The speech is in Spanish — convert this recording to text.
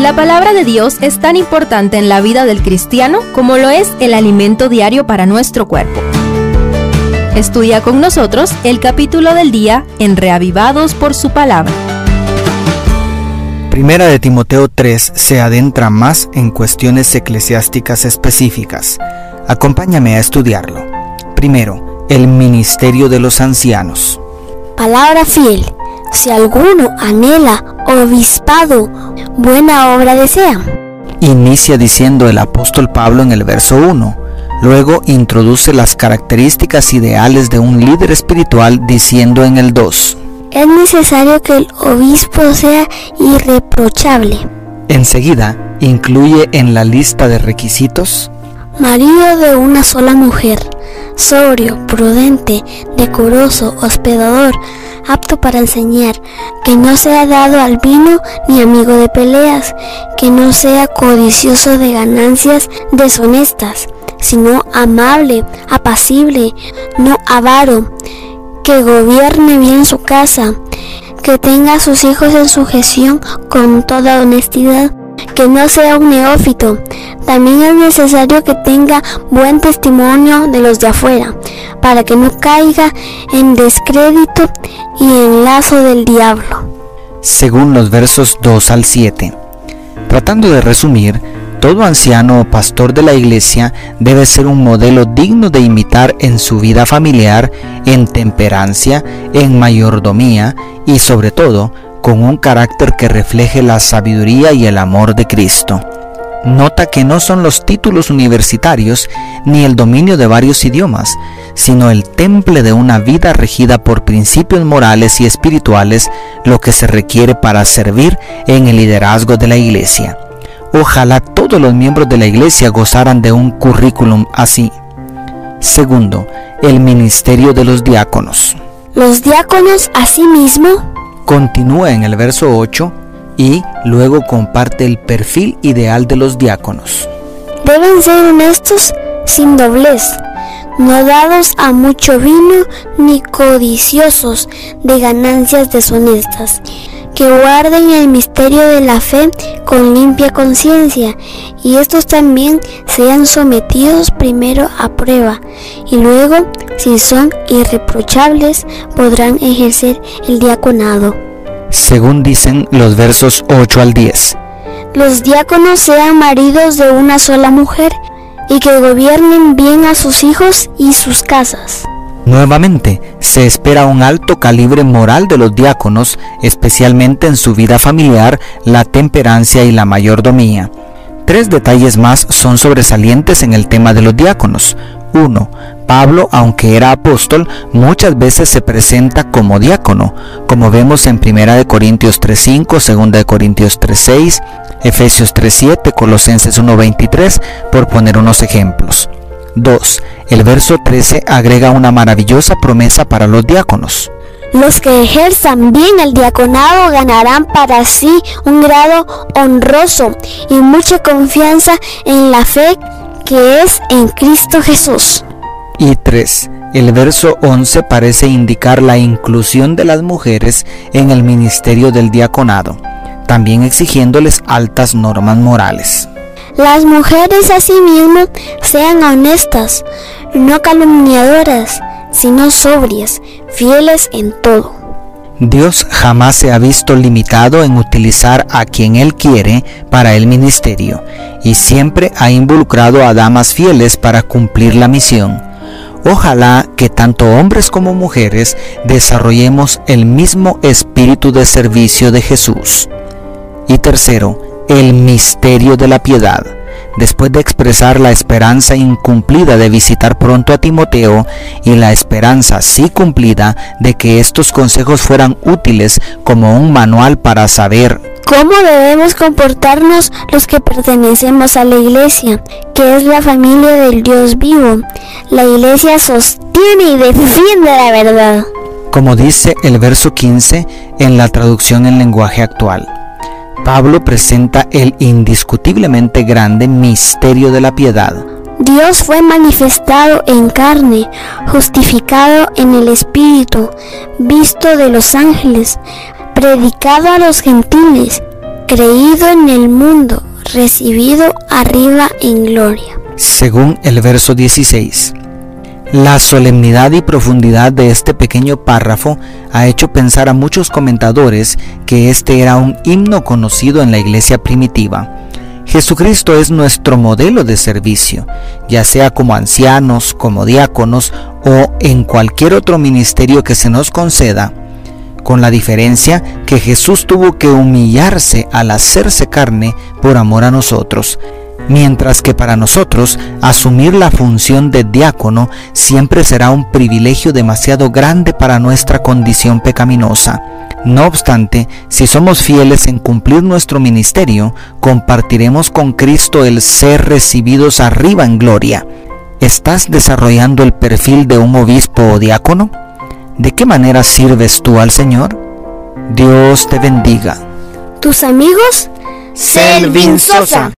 La palabra de Dios es tan importante en la vida del cristiano como lo es el alimento diario para nuestro cuerpo. Estudia con nosotros el capítulo del día en Reavivados por su palabra. Primera de Timoteo 3 se adentra más en cuestiones eclesiásticas específicas. Acompáñame a estudiarlo. Primero, el ministerio de los ancianos. Palabra fiel. Si alguno anhela obispado, buena obra desea. Inicia diciendo el apóstol Pablo en el verso 1. Luego introduce las características ideales de un líder espiritual diciendo en el 2. Es necesario que el obispo sea irreprochable. Enseguida incluye en la lista de requisitos marido de una sola mujer, sobrio, prudente, decoroso, hospedador, apto para enseñar, que no sea dado al vino ni amigo de peleas, que no sea codicioso de ganancias deshonestas, sino amable, apacible, no avaro, que gobierne bien su casa, que tenga a sus hijos en sujeción con toda honestidad, que no sea un neófito. También es necesario que tenga buen testimonio de los de afuera, para que no caiga en descrédito y en lazo del diablo. Según los versos 2 al 7. Tratando de resumir, todo anciano o pastor de la iglesia debe ser un modelo digno de imitar en su vida familiar, en temperancia, en mayordomía y sobre todo con un carácter que refleje la sabiduría y el amor de Cristo. Nota que no son los títulos universitarios ni el dominio de varios idiomas, sino el temple de una vida regida por principios morales y espirituales lo que se requiere para servir en el liderazgo de la iglesia. Ojalá todos los miembros de la iglesia gozaran de un currículum así. Segundo, el ministerio de los diáconos. Los diáconos asimismo Continúa en el verso 8 y luego comparte el perfil ideal de los diáconos. Deben ser honestos sin doblez, no dados a mucho vino ni codiciosos de ganancias deshonestas, que guarden el misterio de la fe con limpia conciencia, y estos también sean sometidos primero a prueba, y luego, si son irreprochables, podrán ejercer el diaconado. Según dicen los versos 8 al 10. Los diáconos sean maridos de una sola mujer, y que gobiernen bien a sus hijos y sus casas. Nuevamente, se espera un alto calibre moral de los diáconos, especialmente en su vida familiar, la temperancia y la mayordomía. Tres detalles más son sobresalientes en el tema de los diáconos. 1. Pablo, aunque era apóstol, muchas veces se presenta como diácono, como vemos en 1 Corintios 3.5, 2 Corintios 3.6, Efesios 3.7, Colosenses 1.23, por poner unos ejemplos. 2. El verso 13 agrega una maravillosa promesa para los diáconos. Los que ejerzan bien el diaconado ganarán para sí un grado honroso y mucha confianza en la fe que es en Cristo Jesús. Y 3. El verso 11 parece indicar la inclusión de las mujeres en el ministerio del diaconado, también exigiéndoles altas normas morales. Las mujeres asimismo sean honestas, no calumniadoras, sino sobrias, fieles en todo. Dios jamás se ha visto limitado en utilizar a quien Él quiere para el ministerio y siempre ha involucrado a damas fieles para cumplir la misión. Ojalá que tanto hombres como mujeres desarrollemos el mismo espíritu de servicio de Jesús. Y tercero, el misterio de la piedad después de expresar la esperanza incumplida de visitar pronto a Timoteo y la esperanza sí cumplida de que estos consejos fueran útiles como un manual para saber cómo debemos comportarnos los que pertenecemos a la iglesia, que es la familia del Dios vivo. La iglesia sostiene y defiende la verdad. Como dice el verso 15 en la traducción en lenguaje actual. Pablo presenta el indiscutiblemente grande misterio de la piedad. Dios fue manifestado en carne, justificado en el Espíritu, visto de los ángeles, predicado a los gentiles, creído en el mundo, recibido arriba en gloria. Según el verso 16. La solemnidad y profundidad de este pequeño párrafo ha hecho pensar a muchos comentadores que este era un himno conocido en la iglesia primitiva. Jesucristo es nuestro modelo de servicio, ya sea como ancianos, como diáconos o en cualquier otro ministerio que se nos conceda, con la diferencia que Jesús tuvo que humillarse al hacerse carne por amor a nosotros mientras que para nosotros asumir la función de diácono siempre será un privilegio demasiado grande para nuestra condición pecaminosa. No obstante, si somos fieles en cumplir nuestro ministerio, compartiremos con Cristo el ser recibidos arriba en gloria. ¿Estás desarrollando el perfil de un obispo o diácono? ¿De qué manera sirves tú al Señor? Dios te bendiga. ¿Tus amigos? Selvin Sosa.